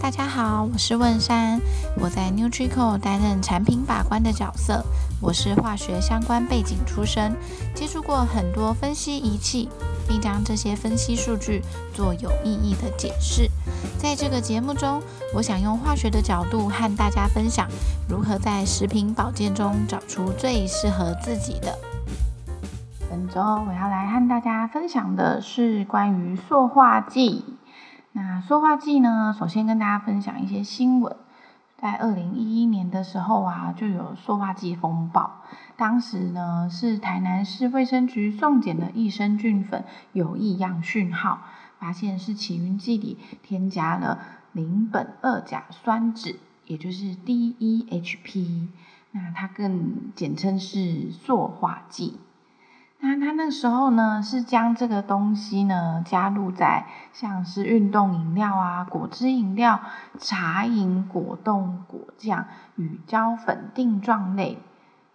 大家好，我是问山，我在 NutriCo 担任产品把关的角色。我是化学相关背景出身，接触过很多分析仪器，并将这些分析数据做有意义的解释。在这个节目中，我想用化学的角度和大家分享，如何在食品保健中找出最适合自己的。本周我要来和大家分享的是关于塑化剂。那塑化剂呢？首先跟大家分享一些新闻。在二零一一年的时候啊，就有塑化剂风暴。当时呢，是台南市卫生局送检的益生菌粉有异样讯号，发现是起云剂里添加了邻苯二甲酸酯，也就是 DEHP。那它更简称是塑化剂。那时候呢，是将这个东西呢加入在像是运动饮料啊、果汁饮料、茶饮、果冻、果酱、乳胶粉定状类，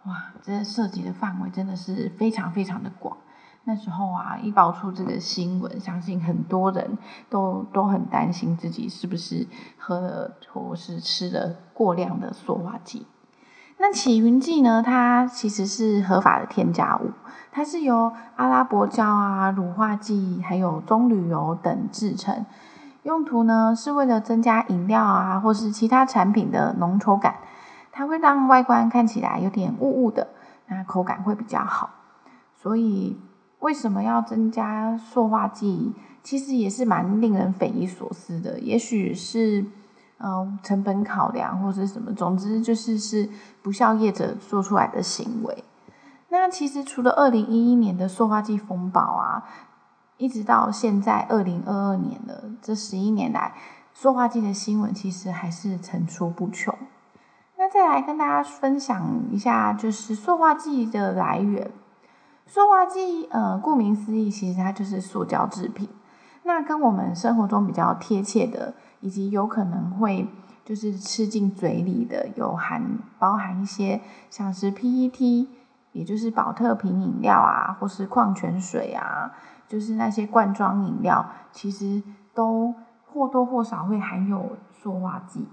哇，这涉及的范围真的是非常非常的广。那时候啊，一爆出这个新闻，相信很多人都都很担心自己是不是喝了或是吃了过量的塑化剂。那起云剂呢？它其实是合法的添加物，它是由阿拉伯胶啊、乳化剂还有棕榈油等制成，用途呢是为了增加饮料啊或是其他产品的浓稠感，它会让外观看起来有点雾雾的，那口感会比较好。所以为什么要增加塑化剂？其实也是蛮令人匪夷所思的，也许是。嗯，成本考量或者什么，总之就是是不孝业者做出来的行为。那其实除了二零一一年的塑化剂风暴啊，一直到现在二零二二年了，这十一年来，塑化剂的新闻其实还是层出不穷。那再来跟大家分享一下，就是塑化剂的来源。塑化剂，呃，顾名思义，其实它就是塑胶制品。那跟我们生活中比较贴切的。以及有可能会就是吃进嘴里的，有含包含一些像是 PET，也就是宝特瓶饮料啊，或是矿泉水啊，就是那些罐装饮料，其实都或多或少会含有塑化剂。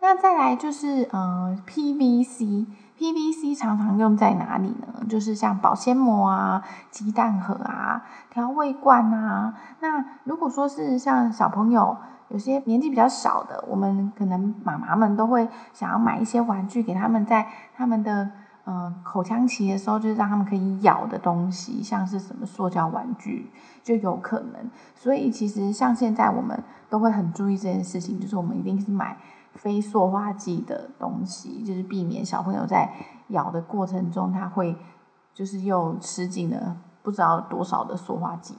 那再来就是呃 PVC，PVC 常常用在哪里呢？就是像保鲜膜啊、鸡蛋盒啊、调味罐啊。那如果说是像小朋友，有些年纪比较小的，我们可能妈妈们都会想要买一些玩具给他们，在他们的呃口腔期的时候，就是让他们可以咬的东西，像是什么塑胶玩具就有可能。所以其实像现在我们都会很注意这件事情，就是我们一定是买。非塑化剂的东西，就是避免小朋友在咬的过程中，他会就是又吃进了不知道多少的塑化剂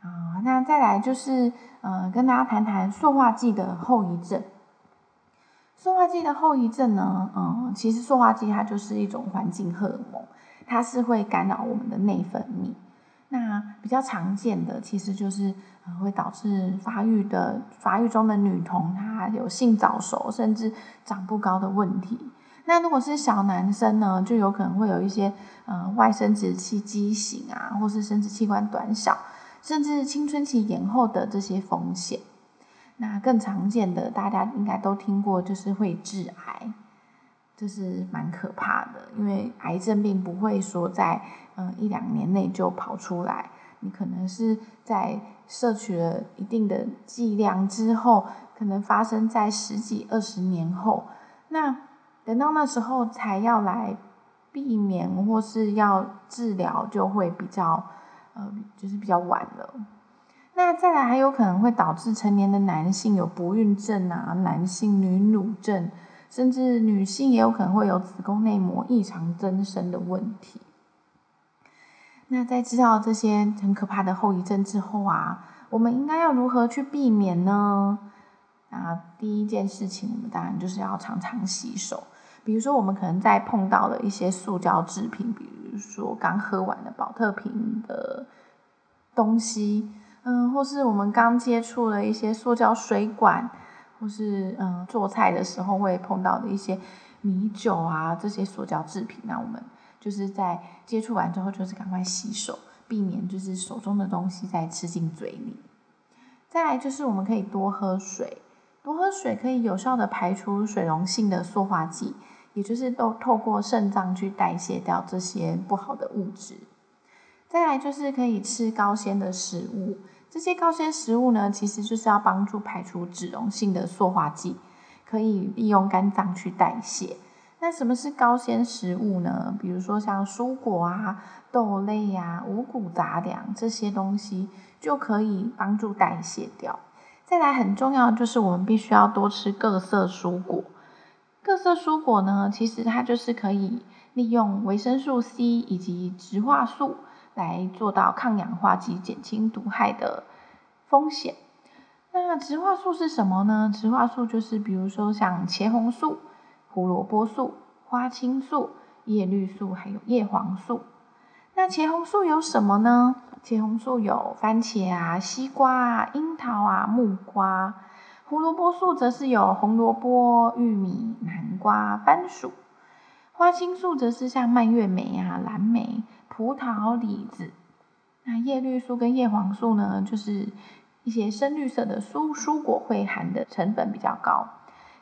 啊。那再来就是，呃，跟大家谈谈塑化剂的后遗症。塑化剂的后遗症呢，嗯，其实塑化剂它就是一种环境荷尔蒙，它是会干扰我们的内分泌。那比较常见的其实就是呃会导致发育的发育中的女童她有性早熟甚至长不高的问题。那如果是小男生呢，就有可能会有一些呃外生殖器畸形啊，或是生殖器官短小，甚至青春期延后的这些风险。那更常见的大家应该都听过，就是会致癌。这是蛮可怕的，因为癌症并不会说在嗯一两年内就跑出来，你可能是在摄取了一定的剂量之后，可能发生在十几二十年后，那等到那时候才要来避免或是要治疗，就会比较呃就是比较晚了。那再来还有可能会导致成年的男性有不孕症啊，男性女乳症。甚至女性也有可能会有子宫内膜异常增生的问题。那在知道这些很可怕的后遗症之后啊，我们应该要如何去避免呢？啊，第一件事情，我们当然就是要常常洗手。比如说，我们可能在碰到了一些塑胶制品，比如说刚喝完的宝特瓶的东西，嗯，或是我们刚接触了一些塑胶水管。或是嗯，做菜的时候会碰到的一些米酒啊，这些塑胶制品，那我们就是在接触完之后，就是赶快洗手，避免就是手中的东西再吃进嘴里。再来就是我们可以多喝水，多喝水可以有效的排出水溶性的塑化剂，也就是都透过肾脏去代谢掉这些不好的物质。再来就是可以吃高纤的食物，这些高纤食物呢，其实就是要帮助排除脂溶性的塑化剂，可以利用肝脏去代谢。那什么是高纤食物呢？比如说像蔬果啊、豆类啊、五谷杂粮这些东西，就可以帮助代谢掉。再来很重要就是我们必须要多吃各色蔬果。各色蔬果呢，其实它就是可以利用维生素 C 以及植化素。来做到抗氧化及减轻毒害的风险。那植化素是什么呢？植化素就是比如说像茄红素、胡萝卜素、花青素、叶绿素，还有叶黄素。那茄红素有什么呢？茄红素有番茄啊、西瓜啊、樱桃啊、木瓜。胡萝卜素则是有红萝卜、玉米、南瓜、番薯。花青素则是像蔓越莓啊、蓝莓。葡萄、李子，那叶绿素跟叶黄素呢，就是一些深绿色的蔬蔬果会含的成分比较高，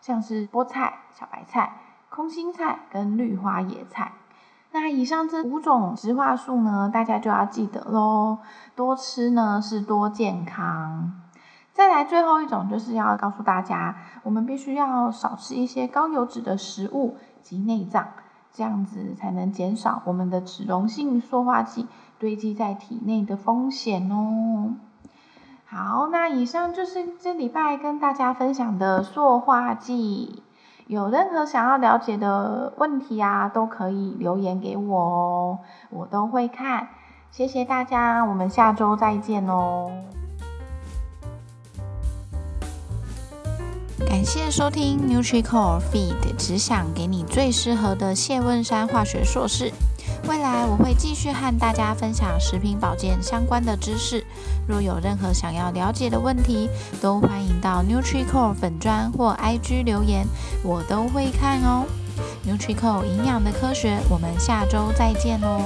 像是菠菜、小白菜、空心菜跟绿花野菜。那以上这五种植化素呢，大家就要记得喽，多吃呢是多健康。再来最后一种，就是要告诉大家，我们必须要少吃一些高油脂的食物及内脏。这样子才能减少我们的脂溶性塑化剂堆积在体内的风险哦。好，那以上就是这礼拜跟大家分享的塑化剂。有任何想要了解的问题啊，都可以留言给我哦，我都会看。谢谢大家，我们下周再见哦。感谢收听 NutriCore Feed，只想给你最适合的谢问山化学硕士。未来我会继续和大家分享食品保健相关的知识。若有任何想要了解的问题，都欢迎到 NutriCore 粉砖或 IG 留言，我都会看哦。NutriCore 营养的科学，我们下周再见哦。